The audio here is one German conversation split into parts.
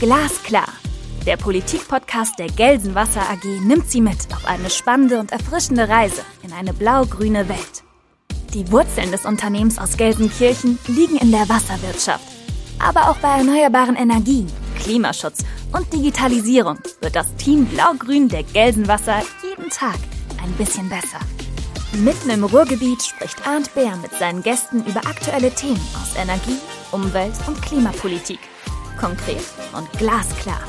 Glasklar. Der Politikpodcast der Gelsenwasser AG nimmt Sie mit auf eine spannende und erfrischende Reise in eine blau-grüne Welt. Die Wurzeln des Unternehmens aus Gelsenkirchen liegen in der Wasserwirtschaft. Aber auch bei erneuerbaren Energien, Klimaschutz und Digitalisierung wird das Team Blau-Grün der Gelsenwasser jeden Tag ein bisschen besser. Mitten im Ruhrgebiet spricht Arndt Bär mit seinen Gästen über aktuelle Themen aus Energie, Umwelt und Klimapolitik. Konkret und glasklar.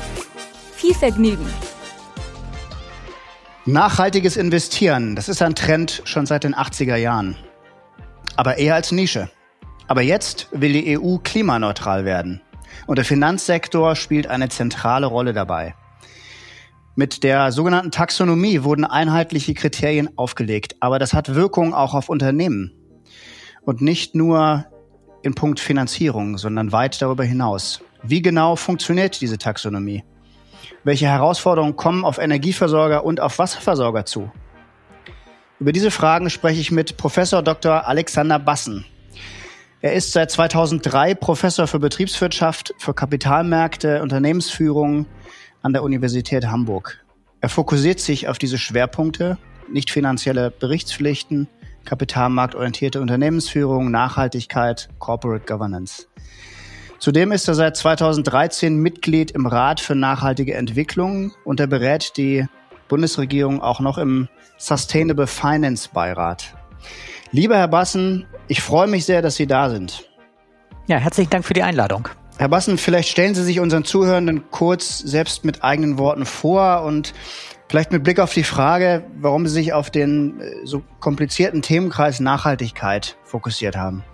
Viel Vergnügen! Nachhaltiges Investieren, das ist ein Trend schon seit den 80er Jahren. Aber eher als Nische. Aber jetzt will die EU klimaneutral werden. Und der Finanzsektor spielt eine zentrale Rolle dabei. Mit der sogenannten Taxonomie wurden einheitliche Kriterien aufgelegt, aber das hat Wirkung auch auf Unternehmen. Und nicht nur in Punkt Finanzierung, sondern weit darüber hinaus. Wie genau funktioniert diese Taxonomie? Welche Herausforderungen kommen auf Energieversorger und auf Wasserversorger zu? Über diese Fragen spreche ich mit Professor Dr. Alexander Bassen. Er ist seit 2003 Professor für Betriebswirtschaft, für Kapitalmärkte, Unternehmensführung an der Universität Hamburg. Er fokussiert sich auf diese Schwerpunkte, nicht finanzielle Berichtspflichten, kapitalmarktorientierte Unternehmensführung, Nachhaltigkeit, Corporate Governance. Zudem ist er seit 2013 Mitglied im Rat für nachhaltige Entwicklung und er berät die Bundesregierung auch noch im Sustainable Finance Beirat. Lieber Herr Bassen, ich freue mich sehr, dass Sie da sind. Ja, herzlichen Dank für die Einladung. Herr Bassen, vielleicht stellen Sie sich unseren Zuhörenden kurz selbst mit eigenen Worten vor und vielleicht mit Blick auf die Frage, warum Sie sich auf den äh, so komplizierten Themenkreis Nachhaltigkeit fokussiert haben.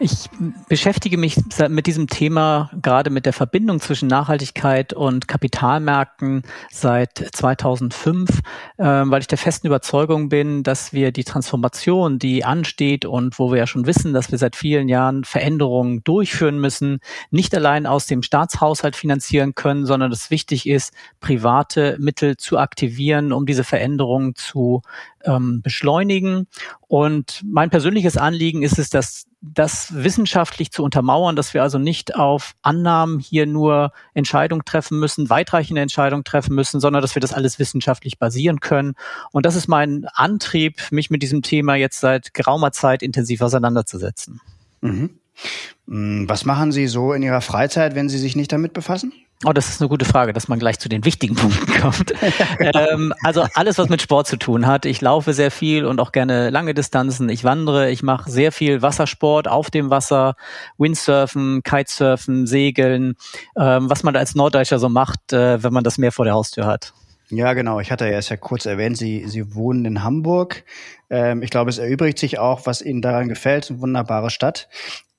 Ich beschäftige mich mit diesem Thema gerade mit der Verbindung zwischen Nachhaltigkeit und Kapitalmärkten seit 2005, äh, weil ich der festen Überzeugung bin, dass wir die Transformation, die ansteht und wo wir ja schon wissen, dass wir seit vielen Jahren Veränderungen durchführen müssen, nicht allein aus dem Staatshaushalt finanzieren können, sondern dass wichtig ist, private Mittel zu aktivieren, um diese Veränderungen zu ähm, beschleunigen. Und mein persönliches Anliegen ist es, dass das wissenschaftlich zu untermauern, dass wir also nicht auf Annahmen hier nur Entscheidungen treffen müssen, weitreichende Entscheidungen treffen müssen, sondern dass wir das alles wissenschaftlich basieren können. Und das ist mein Antrieb, mich mit diesem Thema jetzt seit geraumer Zeit intensiv auseinanderzusetzen. Mhm. Mm, was machen Sie so in Ihrer Freizeit, wenn Sie sich nicht damit befassen? Oh, das ist eine gute Frage, dass man gleich zu den wichtigen Punkten kommt. ähm, also alles, was mit Sport zu tun hat. Ich laufe sehr viel und auch gerne lange Distanzen. Ich wandere, ich mache sehr viel Wassersport auf dem Wasser, Windsurfen, Kitesurfen, Segeln, ähm, was man als Norddeutscher so macht, äh, wenn man das Meer vor der Haustür hat. Ja, genau. Ich hatte ja erst ja kurz erwähnt, Sie, Sie wohnen in Hamburg. Ähm, ich glaube, es erübrigt sich auch, was Ihnen daran gefällt. Eine wunderbare Stadt.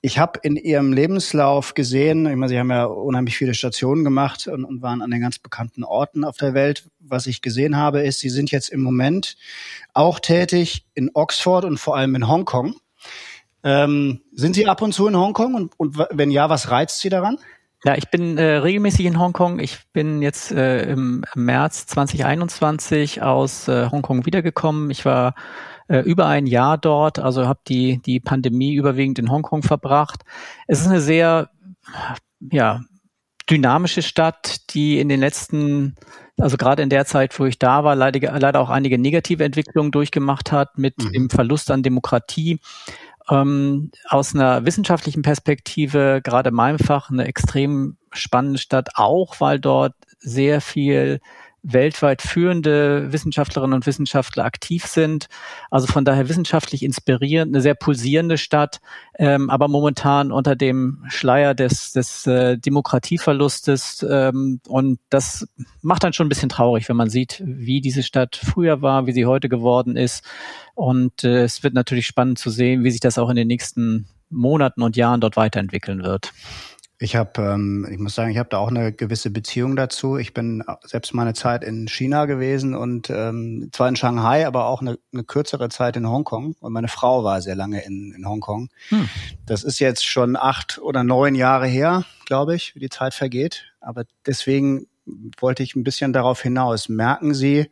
Ich habe in Ihrem Lebenslauf gesehen, ich meine, Sie haben ja unheimlich viele Stationen gemacht und, und waren an den ganz bekannten Orten auf der Welt. Was ich gesehen habe, ist, Sie sind jetzt im Moment auch tätig in Oxford und vor allem in Hongkong. Ähm, sind Sie ab und zu in Hongkong und, und wenn ja, was reizt Sie daran? Ja, ich bin äh, regelmäßig in Hongkong. Ich bin jetzt äh, im März 2021 aus äh, Hongkong wiedergekommen. Ich war äh, über ein Jahr dort, also habe die, die Pandemie überwiegend in Hongkong verbracht. Es ist eine sehr ja, dynamische Stadt, die in den letzten, also gerade in der Zeit, wo ich da war, leider, leider auch einige negative Entwicklungen durchgemacht hat mit mhm. dem Verlust an Demokratie ähm, aus einer wissenschaftlichen Perspektive, gerade in meinem Fach, eine extrem spannende Stadt, auch weil dort sehr viel weltweit führende Wissenschaftlerinnen und Wissenschaftler aktiv sind. Also von daher wissenschaftlich inspirierend, eine sehr pulsierende Stadt, ähm, aber momentan unter dem Schleier des, des äh, Demokratieverlustes. Ähm, und das macht dann schon ein bisschen traurig, wenn man sieht, wie diese Stadt früher war, wie sie heute geworden ist. Und äh, es wird natürlich spannend zu sehen, wie sich das auch in den nächsten Monaten und Jahren dort weiterentwickeln wird. Ich habe, ähm, ich muss sagen, ich habe da auch eine gewisse Beziehung dazu. Ich bin selbst meine Zeit in China gewesen und ähm, zwar in Shanghai, aber auch eine, eine kürzere Zeit in Hongkong. Und meine Frau war sehr lange in, in Hongkong. Hm. Das ist jetzt schon acht oder neun Jahre her, glaube ich, wie die Zeit vergeht. Aber deswegen wollte ich ein bisschen darauf hinaus. Merken Sie,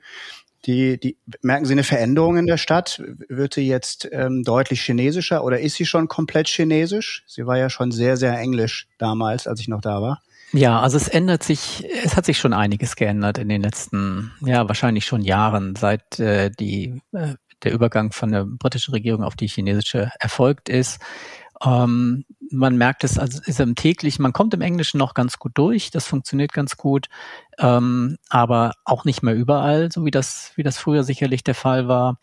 Die, die, merken Sie eine Veränderung in der Stadt? Wird sie jetzt ähm, deutlich chinesischer oder ist sie schon komplett chinesisch? Sie war ja schon sehr, sehr englisch damals, als ich noch da war. Ja, also es ändert sich, es hat sich schon einiges geändert in den letzten, ja, wahrscheinlich schon Jahren, seit äh, die, äh, der Übergang von der britischen Regierung auf die chinesische erfolgt ist. Ähm, man merkt es, also ist im täglichen, man kommt im Englischen noch ganz gut durch, das funktioniert ganz gut, ähm, aber auch nicht mehr überall, so wie das, wie das früher sicherlich der Fall war.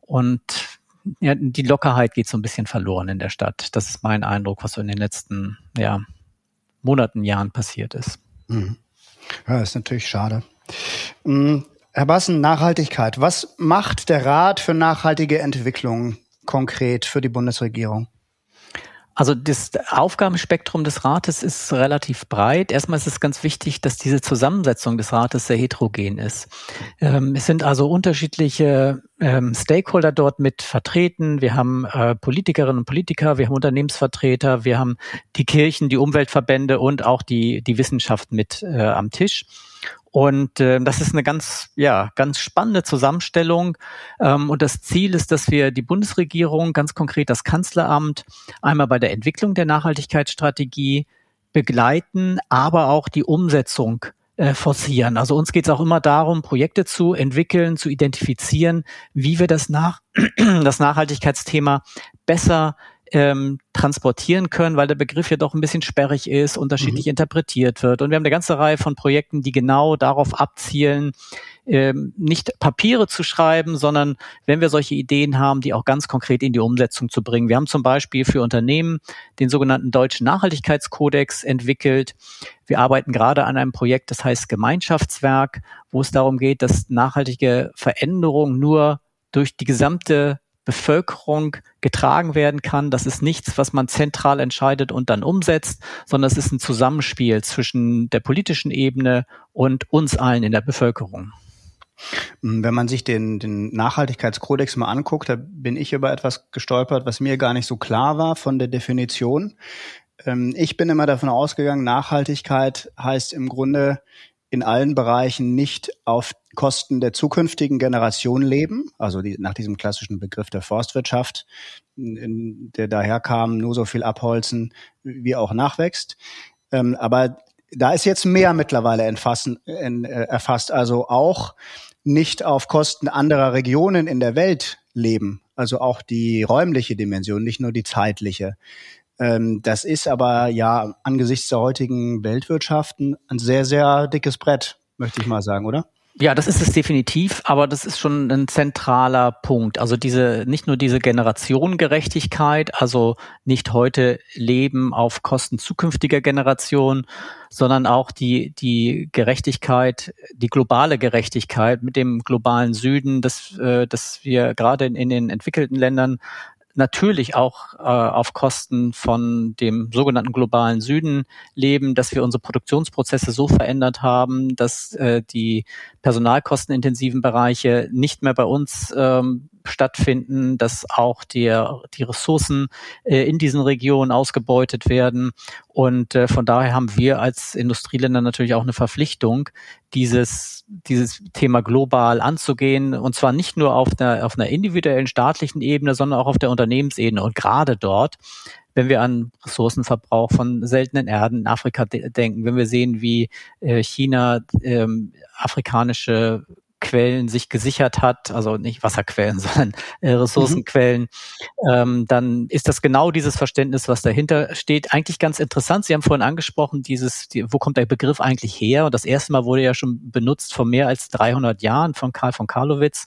Und ja, die Lockerheit geht so ein bisschen verloren in der Stadt. Das ist mein Eindruck, was so in den letzten ja, Monaten, Jahren passiert ist. Mhm. Ja, ist natürlich schade. Mhm. Herr Bassen, Nachhaltigkeit. Was macht der Rat für nachhaltige Entwicklung konkret für die Bundesregierung? Also das Aufgabenspektrum des Rates ist relativ breit. Erstmal ist es ganz wichtig, dass diese Zusammensetzung des Rates sehr heterogen ist. Ähm, es sind also unterschiedliche ähm, Stakeholder dort mit vertreten. Wir haben äh, Politikerinnen und Politiker, wir haben Unternehmensvertreter, wir haben die Kirchen, die Umweltverbände und auch die, die Wissenschaft mit äh, am Tisch. Und äh, das ist eine ganz, ja, ganz spannende Zusammenstellung. Ähm, und das Ziel ist, dass wir die Bundesregierung, ganz konkret das Kanzleramt, einmal bei der Entwicklung der Nachhaltigkeitsstrategie begleiten, aber auch die Umsetzung äh, forcieren. Also uns geht es auch immer darum, Projekte zu entwickeln, zu identifizieren, wie wir das, nach, das Nachhaltigkeitsthema besser ähm, transportieren können, weil der Begriff ja doch ein bisschen sperrig ist, unterschiedlich mhm. interpretiert wird. Und wir haben eine ganze Reihe von Projekten, die genau darauf abzielen, ähm, nicht Papiere zu schreiben, sondern wenn wir solche Ideen haben, die auch ganz konkret in die Umsetzung zu bringen. Wir haben zum Beispiel für Unternehmen den sogenannten Deutschen Nachhaltigkeitskodex entwickelt. Wir arbeiten gerade an einem Projekt, das heißt Gemeinschaftswerk, wo es darum geht, dass nachhaltige Veränderung nur durch die gesamte Bevölkerung getragen werden kann. Das ist nichts, was man zentral entscheidet und dann umsetzt, sondern es ist ein Zusammenspiel zwischen der politischen Ebene und uns allen in der Bevölkerung. Wenn man sich den, den Nachhaltigkeitskodex mal anguckt, da bin ich über etwas gestolpert, was mir gar nicht so klar war von der Definition. Ähm, ich bin immer davon ausgegangen, Nachhaltigkeit heißt im Grunde in allen Bereichen nicht auf Kosten der zukünftigen Generation leben, also die, nach diesem klassischen Begriff der Forstwirtschaft, in, der daherkam, nur so viel abholzen, wie auch nachwächst. Ähm, aber da ist jetzt mehr mittlerweile entfassen, in, äh, erfasst, also auch nicht auf Kosten anderer Regionen in der Welt leben, also auch die räumliche Dimension, nicht nur die zeitliche. Ähm, das ist aber ja angesichts der heutigen Weltwirtschaften ein sehr, sehr dickes Brett, möchte ich mal sagen, oder? Ja, das ist es definitiv, aber das ist schon ein zentraler Punkt. Also diese, nicht nur diese Generationengerechtigkeit, also nicht heute leben auf Kosten zukünftiger Generationen, sondern auch die, die Gerechtigkeit, die globale Gerechtigkeit mit dem globalen Süden, dass, äh, dass wir gerade in, in den entwickelten Ländern natürlich auch äh, auf Kosten von dem sogenannten globalen Süden leben, dass wir unsere Produktionsprozesse so verändert haben, dass äh, die personalkostenintensiven Bereiche nicht mehr bei uns ähm, stattfinden, dass auch die, die Ressourcen äh, in diesen Regionen ausgebeutet werden. Und äh, von daher haben wir als Industrieländer natürlich auch eine Verpflichtung, dieses, dieses Thema global anzugehen. Und zwar nicht nur auf einer, auf einer individuellen staatlichen Ebene, sondern auch auf der Unternehmensebene. Und gerade dort wenn wir an Ressourcenverbrauch von seltenen Erden in Afrika de denken, wenn wir sehen, wie äh, China ähm, afrikanische Quellen sich gesichert hat, also nicht Wasserquellen, sondern äh, Ressourcenquellen, mhm. ähm, dann ist das genau dieses Verständnis, was dahinter steht. Eigentlich ganz interessant. Sie haben vorhin angesprochen, dieses, die, wo kommt der Begriff eigentlich her? Und das erste Mal wurde ja schon benutzt vor mehr als 300 Jahren von Karl von Karlowitz.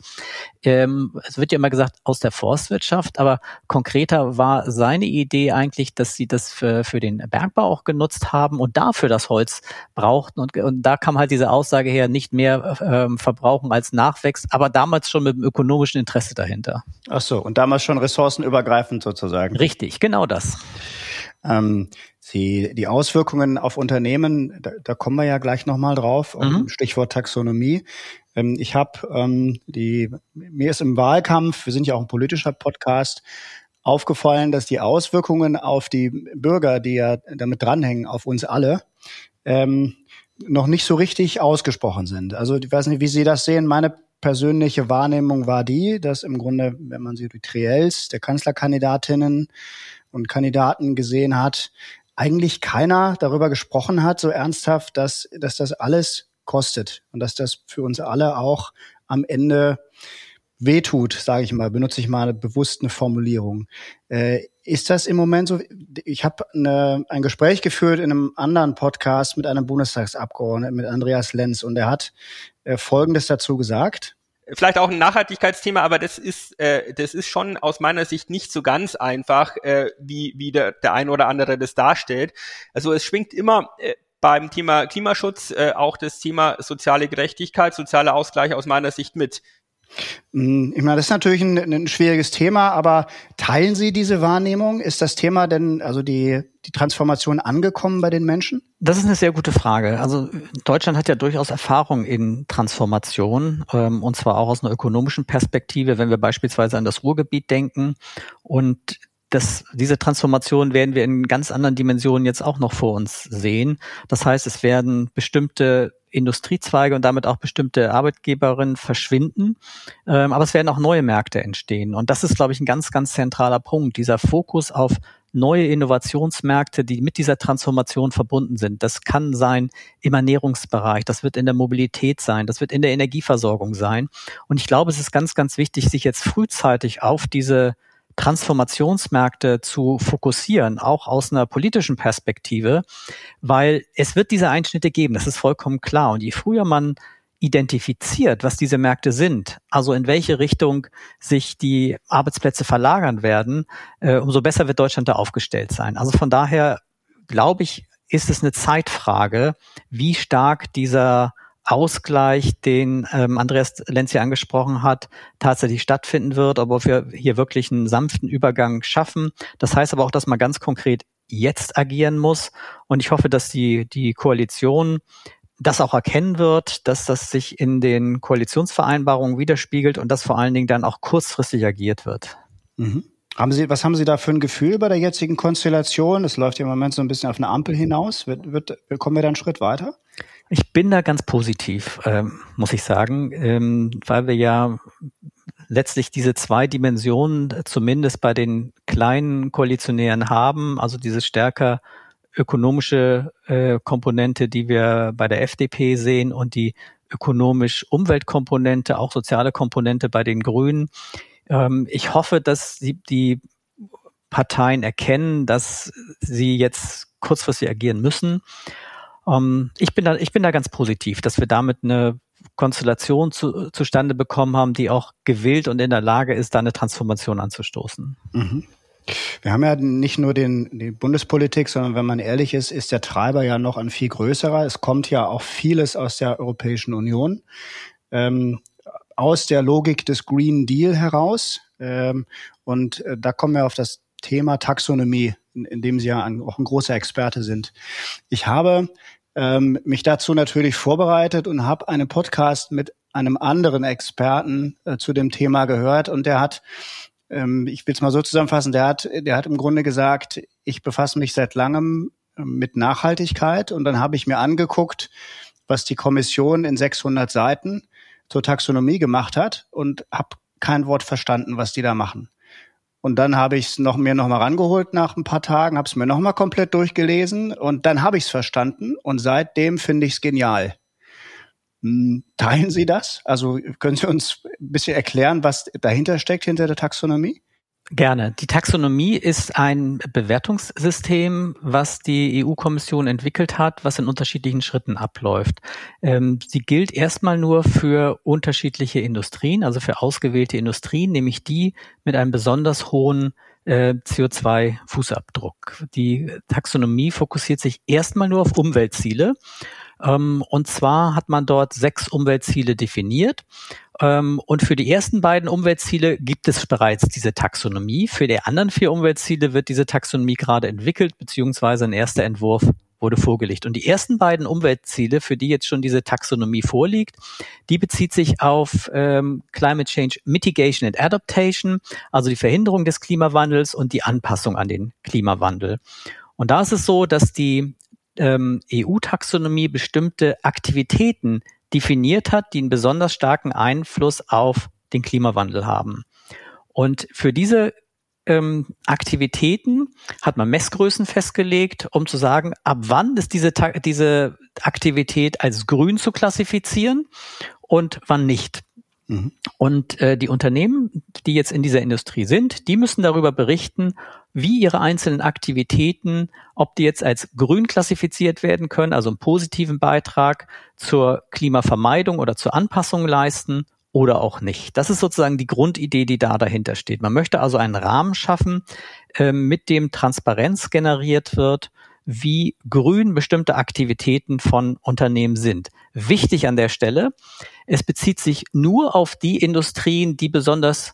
Ähm, es wird ja immer gesagt aus der Forstwirtschaft, aber konkreter war seine Idee eigentlich, dass sie das für, für den Bergbau auch genutzt haben und dafür das Holz brauchten. Und, und da kam halt diese Aussage her, nicht mehr ähm, verbrauchen Verbrauchen als nachwächst, aber damals schon mit dem ökonomischen Interesse dahinter. Ach so, und damals schon ressourcenübergreifend sozusagen. Richtig, genau das. Ähm, Sie, die Auswirkungen auf Unternehmen, da, da kommen wir ja gleich nochmal drauf, mhm. Stichwort Taxonomie. Ähm, ich habe ähm, die, mir ist im Wahlkampf, wir sind ja auch ein politischer Podcast, aufgefallen, dass die Auswirkungen auf die Bürger, die ja damit dranhängen, auf uns alle, ähm, noch nicht so richtig ausgesprochen sind. Also ich weiß nicht, wie Sie das sehen. Meine persönliche Wahrnehmung war die, dass im Grunde, wenn man sie die Triels der Kanzlerkandidatinnen und Kandidaten gesehen hat, eigentlich keiner darüber gesprochen hat, so ernsthaft, dass, dass das alles kostet und dass das für uns alle auch am Ende wehtut, sage ich mal, benutze ich mal bewusst eine Formulierung. Äh, ist das im Moment so? Ich habe ein Gespräch geführt in einem anderen Podcast mit einem Bundestagsabgeordneten, mit Andreas Lenz, und er hat äh, Folgendes dazu gesagt vielleicht auch ein Nachhaltigkeitsthema, aber das ist, äh, das ist schon aus meiner Sicht nicht so ganz einfach, äh, wie, wie der, der ein oder andere das darstellt. Also es schwingt immer äh, beim Thema Klimaschutz äh, auch das Thema soziale Gerechtigkeit, sozialer Ausgleich aus meiner Sicht mit. Hm, ich meine, das ist natürlich ein, ein, schwieriges Thema, aber teilen Sie diese Wahrnehmung? Ist das Thema denn, also die, die Transformation angekommen bei den Menschen? Das ist eine sehr gute Frage. Also Deutschland hat ja durchaus Erfahrung in Transformation, ähm, und zwar auch aus einer ökonomischen Perspektive, wenn wir beispielsweise an das Ruhrgebiet denken. Und das, diese Transformation werden wir in ganz anderen Dimensionen jetzt auch noch vor uns sehen. Das heißt, es werden bestimmte Industriezweige und damit auch bestimmte Arbeitgeberinnen verschwinden. Ähm, aber es werden auch neue Märkte entstehen. Und das ist, glaube ich, ein ganz, ganz zentraler Punkt. Dieser Fokus auf neue Innovationsmärkte, die mit dieser Transformation verbunden sind. Das kann sein im Ernährungsbereich, das wird in der Mobilität sein, das wird in der Energieversorgung sein. Und ich glaube, es ist ganz, ganz wichtig, sich jetzt frühzeitig auf diese Transformationsmärkte zu fokussieren, auch aus einer politischen Perspektive, weil es wird diese Einschnitte geben, das ist vollkommen klar. Und je früher man identifiziert, was diese Märkte sind, also in welche Richtung sich die Arbeitsplätze verlagern werden, äh, umso besser wird Deutschland da aufgestellt sein. Also von daher glaube ich, ist es eine Zeitfrage, wie stark dieser Ausgleich, den ähm, Andreas Lenz hier angesprochen hat, tatsächlich stattfinden wird, ob wir hier wirklich einen sanften Übergang schaffen. Das heißt aber auch, dass man ganz konkret jetzt agieren muss. Und ich hoffe, dass die, die Koalition das auch erkennen wird, dass das sich in den Koalitionsvereinbarungen widerspiegelt und dass vor allen Dingen dann auch kurzfristig agiert wird. Mhm. Haben Sie, was haben Sie da für ein Gefühl bei der jetzigen Konstellation? Es läuft ja im Moment so ein bisschen auf eine Ampel hinaus. Wird, wird, kommen wir da einen Schritt weiter? Ich bin da ganz positiv, ähm, muss ich sagen, ähm, weil wir ja letztlich diese zwei Dimensionen zumindest bei den kleinen Koalitionären haben, also diese stärker ökonomische äh, Komponente, die wir bei der FDP sehen und die ökonomisch Umweltkomponente, auch soziale Komponente bei den Grünen. Ähm, ich hoffe, dass die, die Parteien erkennen, dass sie jetzt kurzfristig agieren müssen ähm, ich, bin da, ich bin da ganz positiv, dass wir damit eine Konstellation zu, zustande bekommen haben, die auch gewillt und in der Lage ist, da eine Transformation anzustoßen. Mhm. Wir haben ja nicht nur den, die Bundespolitik, sondern wenn man ehrlich ist, ist der Treiber ja noch ein viel größerer. Es kommt ja auch vieles aus der Europäischen Union, ähm, aus der Logik des Green Deal heraus. Ähm, und äh, da kommen wir auf das Thema Taxonomie, in, in dem Sie ja ein, auch ein großer Experte sind. Ich habe ähm, mich dazu natürlich vorbereitet und habe einen Podcast mit einem anderen Experten äh, zu dem Thema gehört und der hat ähm, ich will es mal so zusammenfassen, der hat, der hat im Grunde gesagt, ich befasse mich seit langem ähm, mit Nachhaltigkeit und dann habe ich mir angeguckt, was die Kommission in 600 Seiten zur Taxonomie gemacht hat und habe kein Wort verstanden, was die da machen. Und dann habe ich es noch, mir noch mal rangeholt nach ein paar Tagen, habe es mir noch mal komplett durchgelesen und dann habe ich es verstanden und seitdem finde ich es genial. Hm, teilen Sie das? Also können Sie uns ein bisschen erklären, was dahinter steckt, hinter der Taxonomie? Gerne. Die Taxonomie ist ein Bewertungssystem, was die EU-Kommission entwickelt hat, was in unterschiedlichen Schritten abläuft. Ähm, sie gilt erstmal nur für unterschiedliche Industrien, also für ausgewählte Industrien, nämlich die mit einem besonders hohen äh, CO2-Fußabdruck. Die Taxonomie fokussiert sich erstmal nur auf Umweltziele. Ähm, und zwar hat man dort sechs Umweltziele definiert. Ähm, und für die ersten beiden Umweltziele gibt es bereits diese Taxonomie. Für die anderen vier Umweltziele wird diese Taxonomie gerade entwickelt, beziehungsweise ein erster Entwurf wurde vorgelegt. Und die ersten beiden Umweltziele, für die jetzt schon diese Taxonomie vorliegt, die bezieht sich auf ähm, Climate Change Mitigation and Adaptation, also die Verhinderung des Klimawandels und die Anpassung an den Klimawandel. Und da ist es so, dass die ähm, EU-Taxonomie bestimmte Aktivitäten definiert hat, die einen besonders starken Einfluss auf den Klimawandel haben. Und für diese ähm, Aktivitäten hat man Messgrößen festgelegt, um zu sagen, ab wann ist diese, diese Aktivität als grün zu klassifizieren und wann nicht. Mhm. Und äh, die Unternehmen, die jetzt in dieser Industrie sind, die müssen darüber berichten, wie ihre einzelnen Aktivitäten, ob die jetzt als grün klassifiziert werden können, also einen positiven Beitrag zur Klimavermeidung oder zur Anpassung leisten oder auch nicht. Das ist sozusagen die Grundidee, die da dahinter steht. Man möchte also einen Rahmen schaffen, äh, mit dem Transparenz generiert wird, wie grün bestimmte Aktivitäten von Unternehmen sind. Wichtig an der Stelle, es bezieht sich nur auf die Industrien, die besonders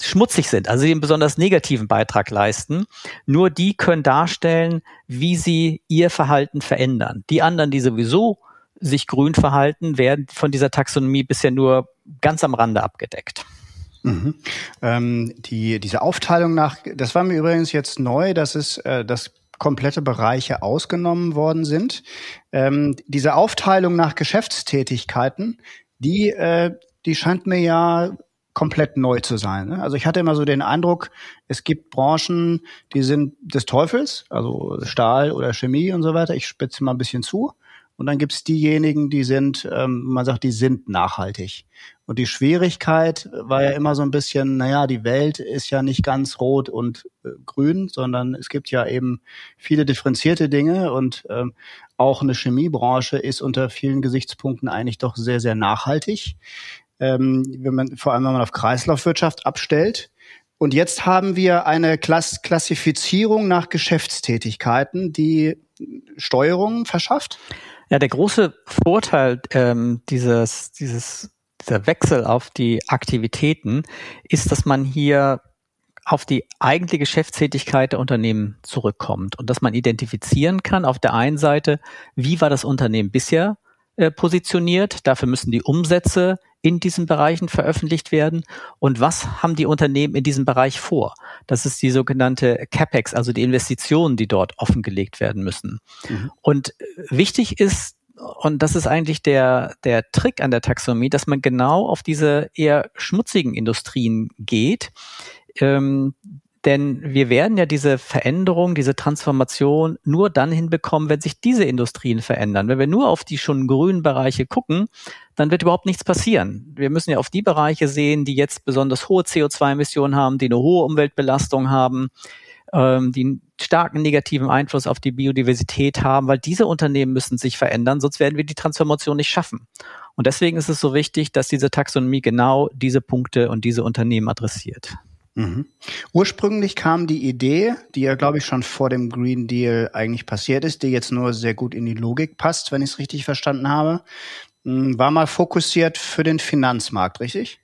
schmutzig sind, also die einen besonders negativen Beitrag leisten. Nur die können darstellen, wie sie ihr Verhalten verändern. Die anderen, die sowieso sich grün verhalten, werden von dieser Taxonomie bisher nur ganz am Rande abgedeckt. Mhm. Ähm, die, diese Aufteilung nach, das war mir übrigens jetzt neu, dass es, äh, dass komplette Bereiche ausgenommen worden sind. Ähm, diese Aufteilung nach Geschäftstätigkeiten, die, äh, die scheint mir ja komplett neu zu sein. Ne? Also ich hatte immer so den Eindruck, es gibt Branchen, die sind des Teufels, also Stahl oder Chemie und so weiter. Ich spitze mal ein bisschen zu. Und dann gibt's diejenigen, die sind, ähm, man sagt, die sind nachhaltig. Und die Schwierigkeit war ja immer so ein bisschen, naja, die Welt ist ja nicht ganz rot und äh, grün, sondern es gibt ja eben viele differenzierte Dinge und ähm, auch eine Chemiebranche ist unter vielen Gesichtspunkten eigentlich doch sehr, sehr nachhaltig. Ähm, wenn man, vor allem wenn man auf Kreislaufwirtschaft abstellt. Und jetzt haben wir eine Klass Klassifizierung nach Geschäftstätigkeiten, die Steuerung verschafft. Ja, der große Vorteil ähm, dieses, dieses, dieser Wechsel auf die Aktivitäten ist, dass man hier auf die eigentliche Geschäftstätigkeit der Unternehmen zurückkommt und dass man identifizieren kann auf der einen Seite, wie war das Unternehmen bisher äh, positioniert, dafür müssen die Umsätze in diesen Bereichen veröffentlicht werden und was haben die Unternehmen in diesem Bereich vor? Das ist die sogenannte CapEx, also die Investitionen, die dort offengelegt werden müssen. Mhm. Und wichtig ist, und das ist eigentlich der, der Trick an der Taxonomie, dass man genau auf diese eher schmutzigen Industrien geht, ähm, denn wir werden ja diese Veränderung, diese Transformation nur dann hinbekommen, wenn sich diese Industrien verändern. Wenn wir nur auf die schon grünen Bereiche gucken, dann wird überhaupt nichts passieren. Wir müssen ja auf die Bereiche sehen, die jetzt besonders hohe CO2-Emissionen haben, die eine hohe Umweltbelastung haben, ähm, die starken negativen Einfluss auf die Biodiversität haben, weil diese Unternehmen müssen sich verändern, sonst werden wir die Transformation nicht schaffen. Und deswegen ist es so wichtig, dass diese Taxonomie genau diese Punkte und diese Unternehmen adressiert. Mhm. Ursprünglich kam die Idee, die ja, glaube ich, schon vor dem Green Deal eigentlich passiert ist, die jetzt nur sehr gut in die Logik passt, wenn ich es richtig verstanden habe, hm, war mal fokussiert für den Finanzmarkt, richtig?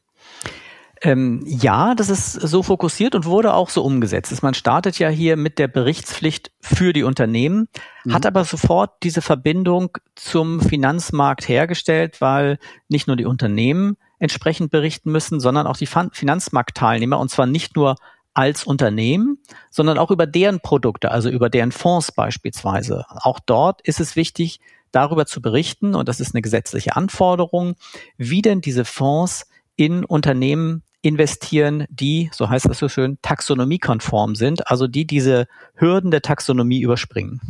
Ähm, ja, das ist so fokussiert und wurde auch so umgesetzt. Man startet ja hier mit der Berichtspflicht für die Unternehmen, mhm. hat aber sofort diese Verbindung zum Finanzmarkt hergestellt, weil nicht nur die Unternehmen entsprechend berichten müssen, sondern auch die Finanzmarktteilnehmer und zwar nicht nur als Unternehmen, sondern auch über deren Produkte, also über deren Fonds beispielsweise. Auch dort ist es wichtig, darüber zu berichten, und das ist eine gesetzliche Anforderung, wie denn diese Fonds in Unternehmen investieren, die, so heißt das so schön, taxonomiekonform sind, also die diese Hürden der Taxonomie überspringen.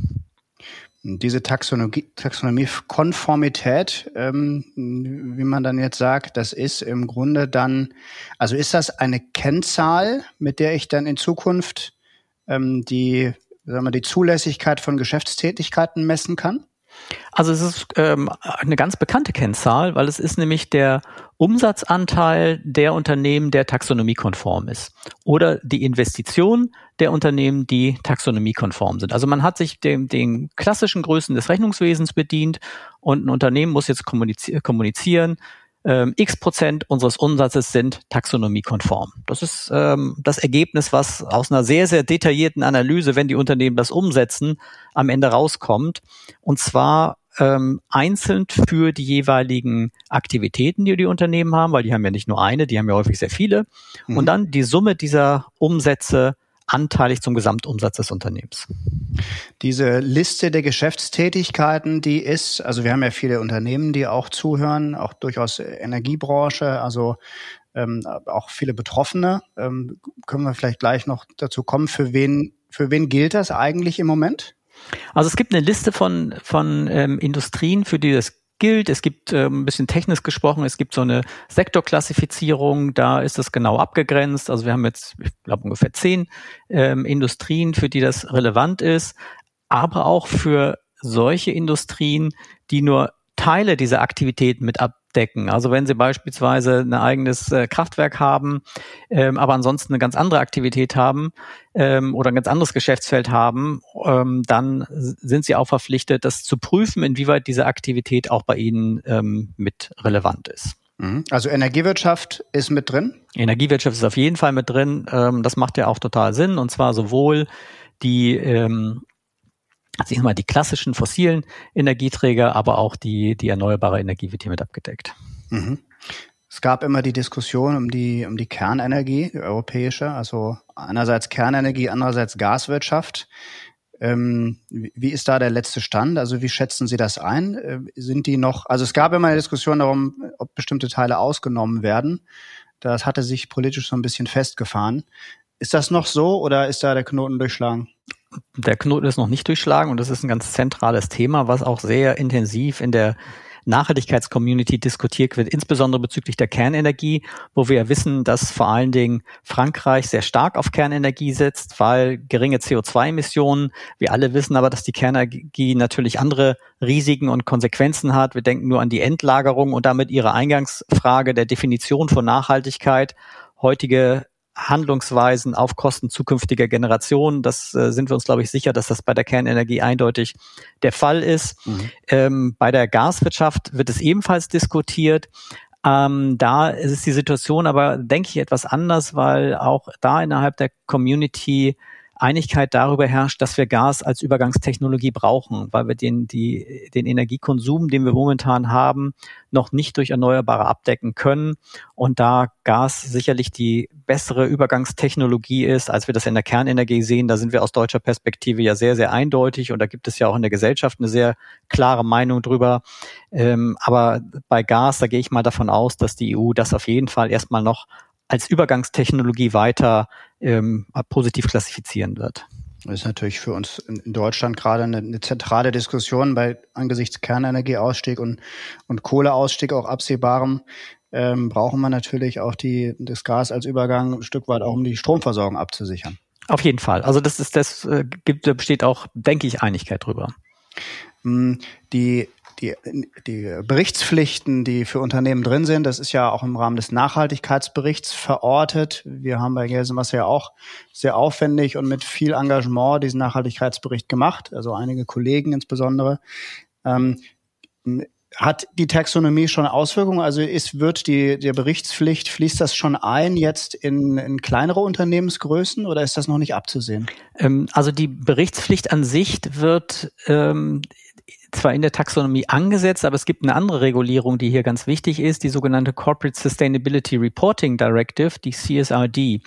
Diese Taxonomie, Taxonomiekonformität, ähm, wie man dann jetzt sagt, das ist im Grunde dann, also ist das eine Kennzahl, mit der ich dann in Zukunft ähm, die, sagen wir, die Zulässigkeit von Geschäftstätigkeiten messen kann? Also es ist ähm, eine ganz bekannte Kennzahl, weil es ist nämlich der Umsatzanteil der Unternehmen, der taxonomiekonform ist. Oder die Investition der Unternehmen, die taxonomiekonform sind. Also man hat sich dem, den klassischen Größen des Rechnungswesens bedient und ein Unternehmen muss jetzt kommunizieren, ähm, x Prozent unseres Umsatzes sind taxonomiekonform. Das ist ähm, das Ergebnis, was aus einer sehr, sehr detaillierten Analyse, wenn die Unternehmen das umsetzen, am Ende rauskommt. Und zwar ähm, einzeln für die jeweiligen Aktivitäten, die die Unternehmen haben, weil die haben ja nicht nur eine, die haben ja häufig sehr viele. Mhm. Und dann die Summe dieser Umsätze anteilig zum Gesamtumsatz des Unternehmens. Diese Liste der Geschäftstätigkeiten, die ist, also wir haben ja viele Unternehmen, die auch zuhören, auch durchaus Energiebranche, also ähm, auch viele Betroffene. Ähm, können wir vielleicht gleich noch dazu kommen, für wen, für wen gilt das eigentlich im Moment? Also es gibt eine Liste von, von ähm, Industrien, für die das gilt. Es gibt äh, ein bisschen technisch gesprochen, es gibt so eine Sektorklassifizierung, da ist das genau abgegrenzt. Also wir haben jetzt, ich glaube, ungefähr zehn ähm, Industrien, für die das relevant ist, aber auch für solche Industrien, die nur Teile dieser Aktivitäten mit ab abdecken. Also wenn Sie beispielsweise ein eigenes äh, Kraftwerk haben, ähm, aber ansonsten eine ganz andere Aktivität haben ähm, oder ein ganz anderes Geschäftsfeld haben, ähm, dann sind Sie auch verpflichtet, das zu prüfen, inwieweit diese Aktivität auch bei Ihnen ähm, mit relevant ist. Mhm. Also Energiewirtschaft ist mit drin? Energiewirtschaft ist auf jeden Fall mit drin. Ähm, das macht ja auch total Sinn. Und zwar sowohl die ähm, also ich mal die klassischen fossilen Energieträger, aber auch die, die erneuerbare Energie wird hier mit abgedeckt. Mhm. Es gab immer die Diskussion um die, um die Kernenergie, die europäische, also einerseits Kernenergie, andererseits Gaswirtschaft. Ähm, wie ist da der letzte Stand? Also wie schätzen Sie das ein? Äh, sind die noch, also es gab immer eine Diskussion darum, ob bestimmte Teile ausgenommen werden. Das hatte sich politisch so ein bisschen festgefahren. Ist das noch so oder ist da der Knoten durchschlagen? Der Knoten ist noch nicht durchschlagen und das ist ein ganz zentrales Thema, was auch sehr intensiv in der Nachhaltigkeitscommunity diskutiert wird, insbesondere bezüglich der Kernenergie, wo wir ja wissen, dass vor allen Dingen Frankreich sehr stark auf Kernenergie setzt, weil geringe CO2-Emissionen. Wir alle wissen aber, dass die Kernenergie natürlich andere Risiken und Konsequenzen hat. Wir denken nur an die Endlagerung und damit ihre Eingangsfrage der Definition von Nachhaltigkeit. Heutige Handlungsweisen auf Kosten zukünftiger Generationen. Das äh, sind wir uns, glaube ich, sicher, dass das bei der Kernenergie eindeutig der Fall ist. Mhm. Ähm, bei der Gaswirtschaft wird es ebenfalls diskutiert. Ähm, da ist die Situation aber, denke ich, etwas anders, weil auch da innerhalb der Community Einigkeit darüber herrscht, dass wir Gas als Übergangstechnologie brauchen, weil wir den, die, den Energiekonsum, den wir momentan haben, noch nicht durch Erneuerbare abdecken können. Und da Gas sicherlich die bessere Übergangstechnologie ist, als wir das in der Kernenergie sehen, da sind wir aus deutscher Perspektive ja sehr, sehr eindeutig. Und da gibt es ja auch in der Gesellschaft eine sehr klare Meinung drüber. Ähm, aber bei Gas, da gehe ich mal davon aus, dass die EU das auf jeden Fall erstmal noch als Übergangstechnologie weiter ähm, positiv klassifizieren wird. Das ist natürlich für uns in Deutschland gerade eine, eine zentrale Diskussion bei angesichts Kernenergieausstieg und, und Kohleausstieg auch absehbarem. Ähm, brauchen wir natürlich auch die, das Gas als Übergang ein Stück weit auch, um die Stromversorgung abzusichern. Auf jeden Fall. Also das ist das äh, gibt, besteht auch, denke ich, Einigkeit drüber. Hm, die die, die Berichtspflichten, die für Unternehmen drin sind, das ist ja auch im Rahmen des Nachhaltigkeitsberichts verortet. Wir haben bei Gelsenwasser ja auch sehr aufwendig und mit viel Engagement diesen Nachhaltigkeitsbericht gemacht, also einige Kollegen insbesondere. Ähm, hat die Taxonomie schon Auswirkungen? Also ist, wird die, die Berichtspflicht, fließt das schon ein jetzt in, in kleinere Unternehmensgrößen oder ist das noch nicht abzusehen? Ähm, also die Berichtspflicht an sich wird ähm, zwar in der Taxonomie angesetzt, aber es gibt eine andere Regulierung, die hier ganz wichtig ist, die sogenannte Corporate Sustainability Reporting Directive, die CSRD.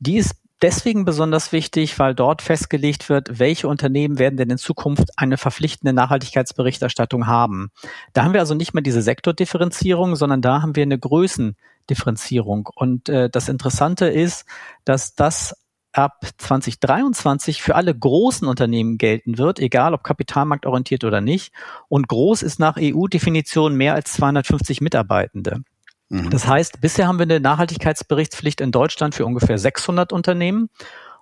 Die ist deswegen besonders wichtig, weil dort festgelegt wird, welche Unternehmen werden denn in Zukunft eine verpflichtende Nachhaltigkeitsberichterstattung haben. Da haben wir also nicht mehr diese Sektordifferenzierung, sondern da haben wir eine Größendifferenzierung. Und äh, das Interessante ist, dass das ab 2023 für alle großen Unternehmen gelten wird, egal ob kapitalmarktorientiert oder nicht. Und groß ist nach EU-Definition mehr als 250 Mitarbeitende. Mhm. Das heißt, bisher haben wir eine Nachhaltigkeitsberichtspflicht in Deutschland für ungefähr 600 Unternehmen.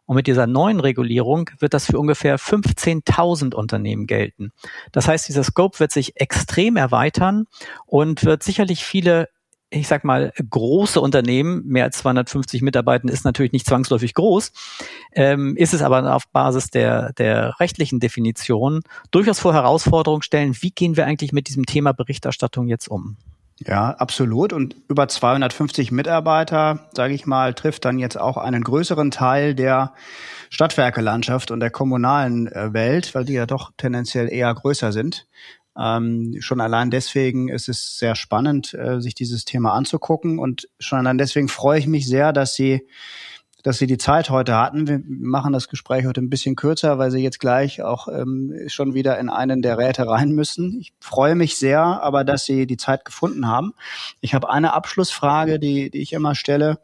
Und mit dieser neuen Regulierung wird das für ungefähr 15.000 Unternehmen gelten. Das heißt, dieser Scope wird sich extrem erweitern und wird sicherlich viele ich sag mal, große Unternehmen, mehr als 250 Mitarbeitende ist natürlich nicht zwangsläufig groß, ähm, ist es aber auf Basis der, der rechtlichen Definition durchaus vor Herausforderungen stellen, wie gehen wir eigentlich mit diesem Thema Berichterstattung jetzt um? Ja, absolut. Und über 250 Mitarbeiter, sage ich mal, trifft dann jetzt auch einen größeren Teil der Stadtwerkelandschaft und der kommunalen äh, Welt, weil die ja doch tendenziell eher größer sind. Ähm, schon allein deswegen ist es sehr spannend, äh, sich dieses Thema anzugucken. Und schon allein deswegen freue ich mich sehr, dass Sie dass Sie die Zeit heute hatten. Wir machen das Gespräch heute ein bisschen kürzer, weil Sie jetzt gleich auch ähm, schon wieder in einen der Räte rein müssen. Ich freue mich sehr, aber dass Sie die Zeit gefunden haben. Ich habe eine Abschlussfrage, die, die ich immer stelle.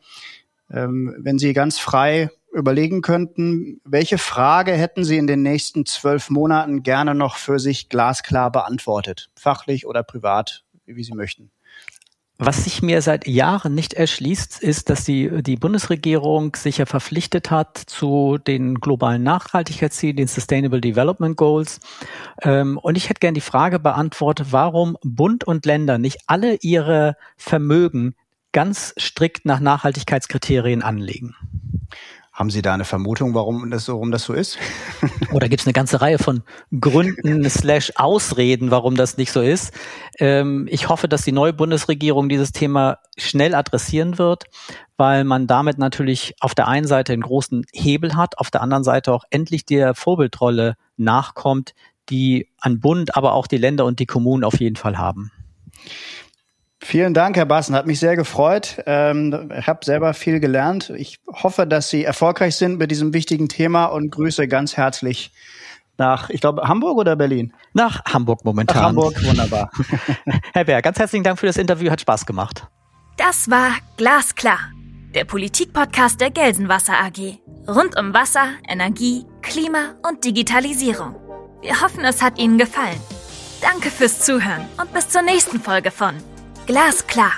Ähm, wenn Sie ganz frei überlegen könnten, welche Frage hätten Sie in den nächsten zwölf Monaten gerne noch für sich glasklar beantwortet? Fachlich oder privat, wie Sie möchten. Was sich mir seit Jahren nicht erschließt, ist, dass die, die Bundesregierung sich ja verpflichtet hat zu den globalen Nachhaltigkeitszielen, den Sustainable Development Goals. Ähm, und ich hätte gerne die Frage beantwortet, warum Bund und Länder nicht alle ihre Vermögen ganz strikt nach Nachhaltigkeitskriterien anlegen. Haben Sie da eine Vermutung, warum das, warum das so ist? Oder gibt es eine ganze Reihe von Gründen slash Ausreden, warum das nicht so ist? Ähm, ich hoffe, dass die neue Bundesregierung dieses Thema schnell adressieren wird, weil man damit natürlich auf der einen Seite einen großen Hebel hat, auf der anderen Seite auch endlich der Vorbildrolle nachkommt, die an Bund, aber auch die Länder und die Kommunen auf jeden Fall haben. Vielen Dank, Herr Bassen. Hat mich sehr gefreut. Ähm, ich habe selber viel gelernt. Ich hoffe, dass Sie erfolgreich sind mit diesem wichtigen Thema und grüße ganz herzlich nach, ich glaube, Hamburg oder Berlin? Nach Hamburg momentan. Nach Hamburg, wunderbar. Herr Bär, ganz herzlichen Dank für das Interview. Hat Spaß gemacht. Das war Glasklar, der Politikpodcast der Gelsenwasser AG. Rund um Wasser, Energie, Klima und Digitalisierung. Wir hoffen, es hat Ihnen gefallen. Danke fürs Zuhören und bis zur nächsten Folge von glasklar.